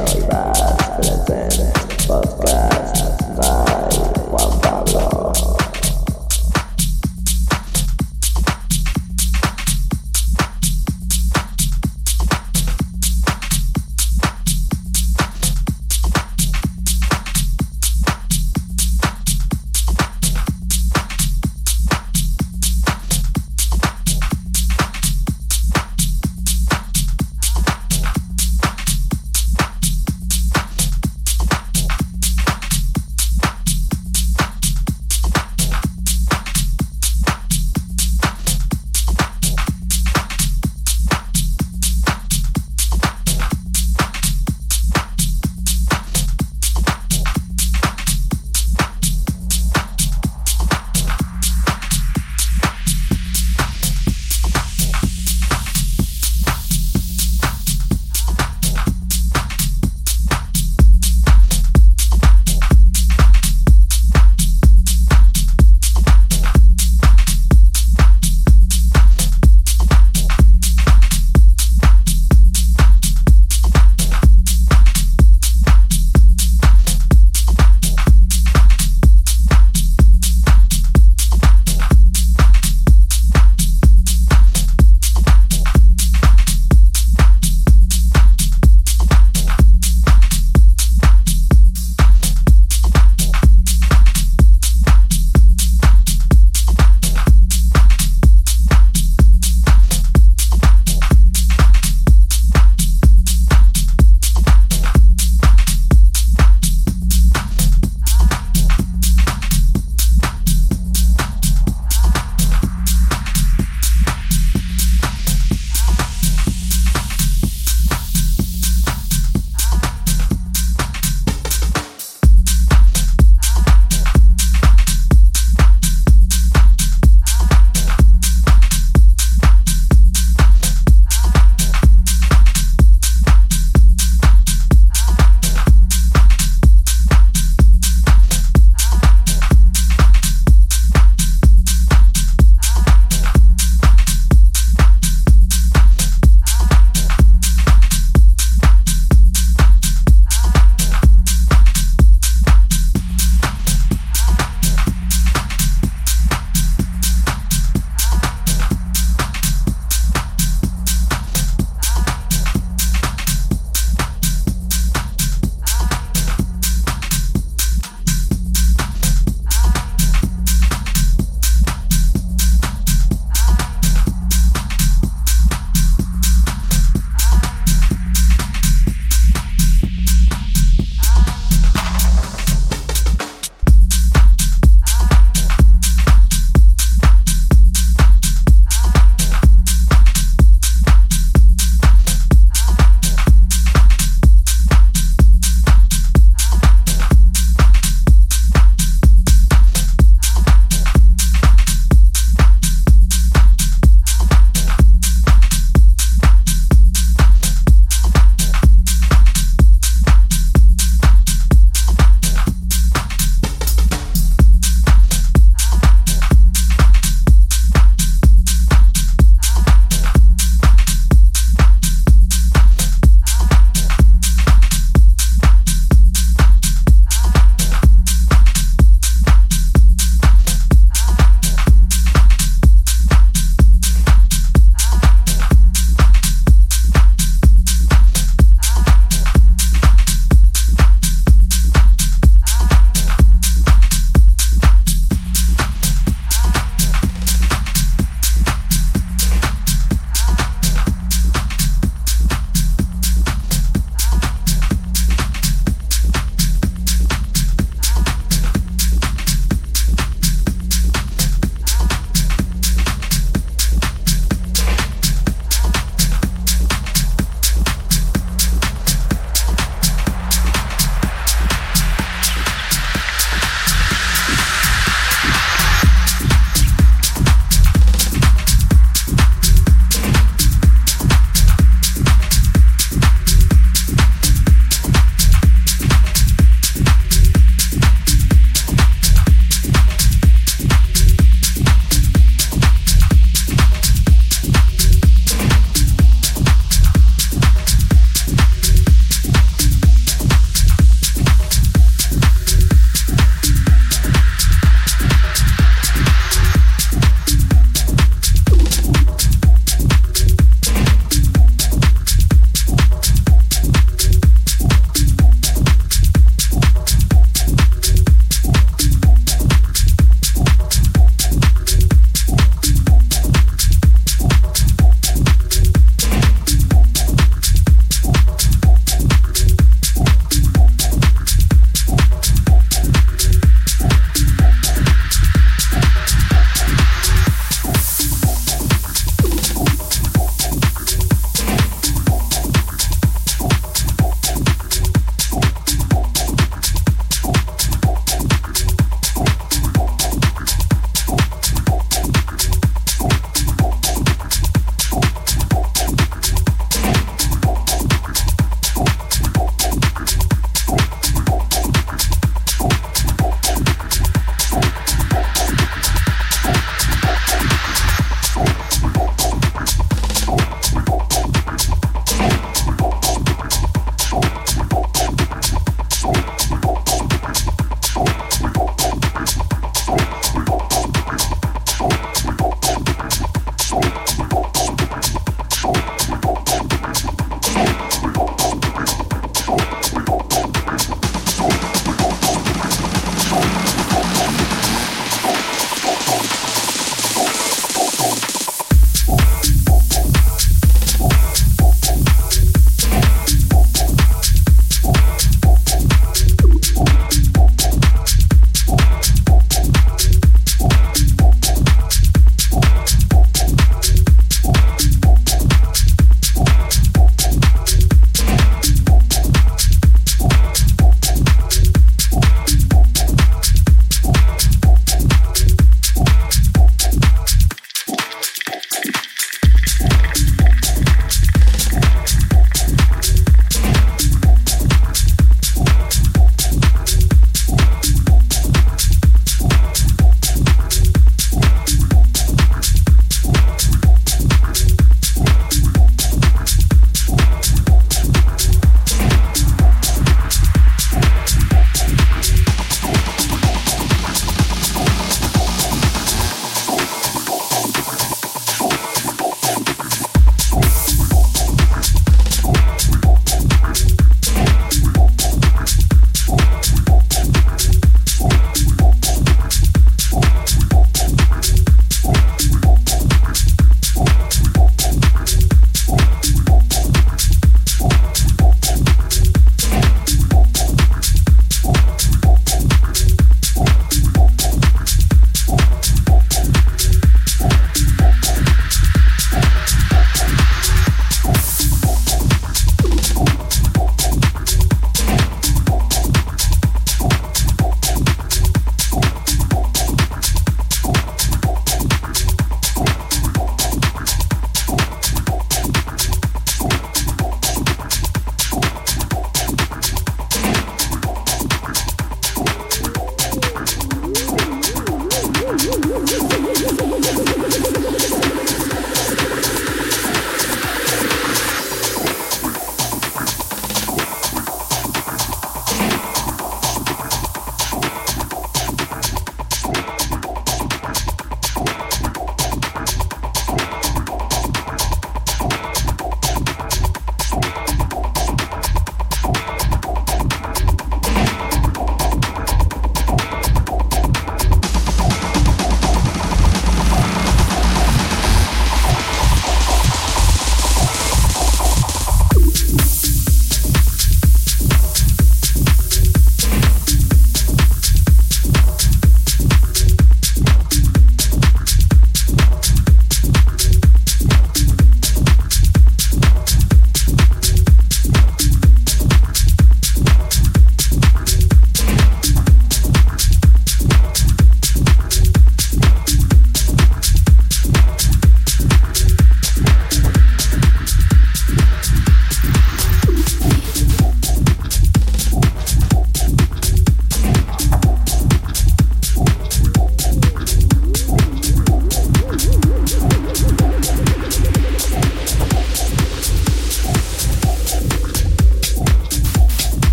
Bye.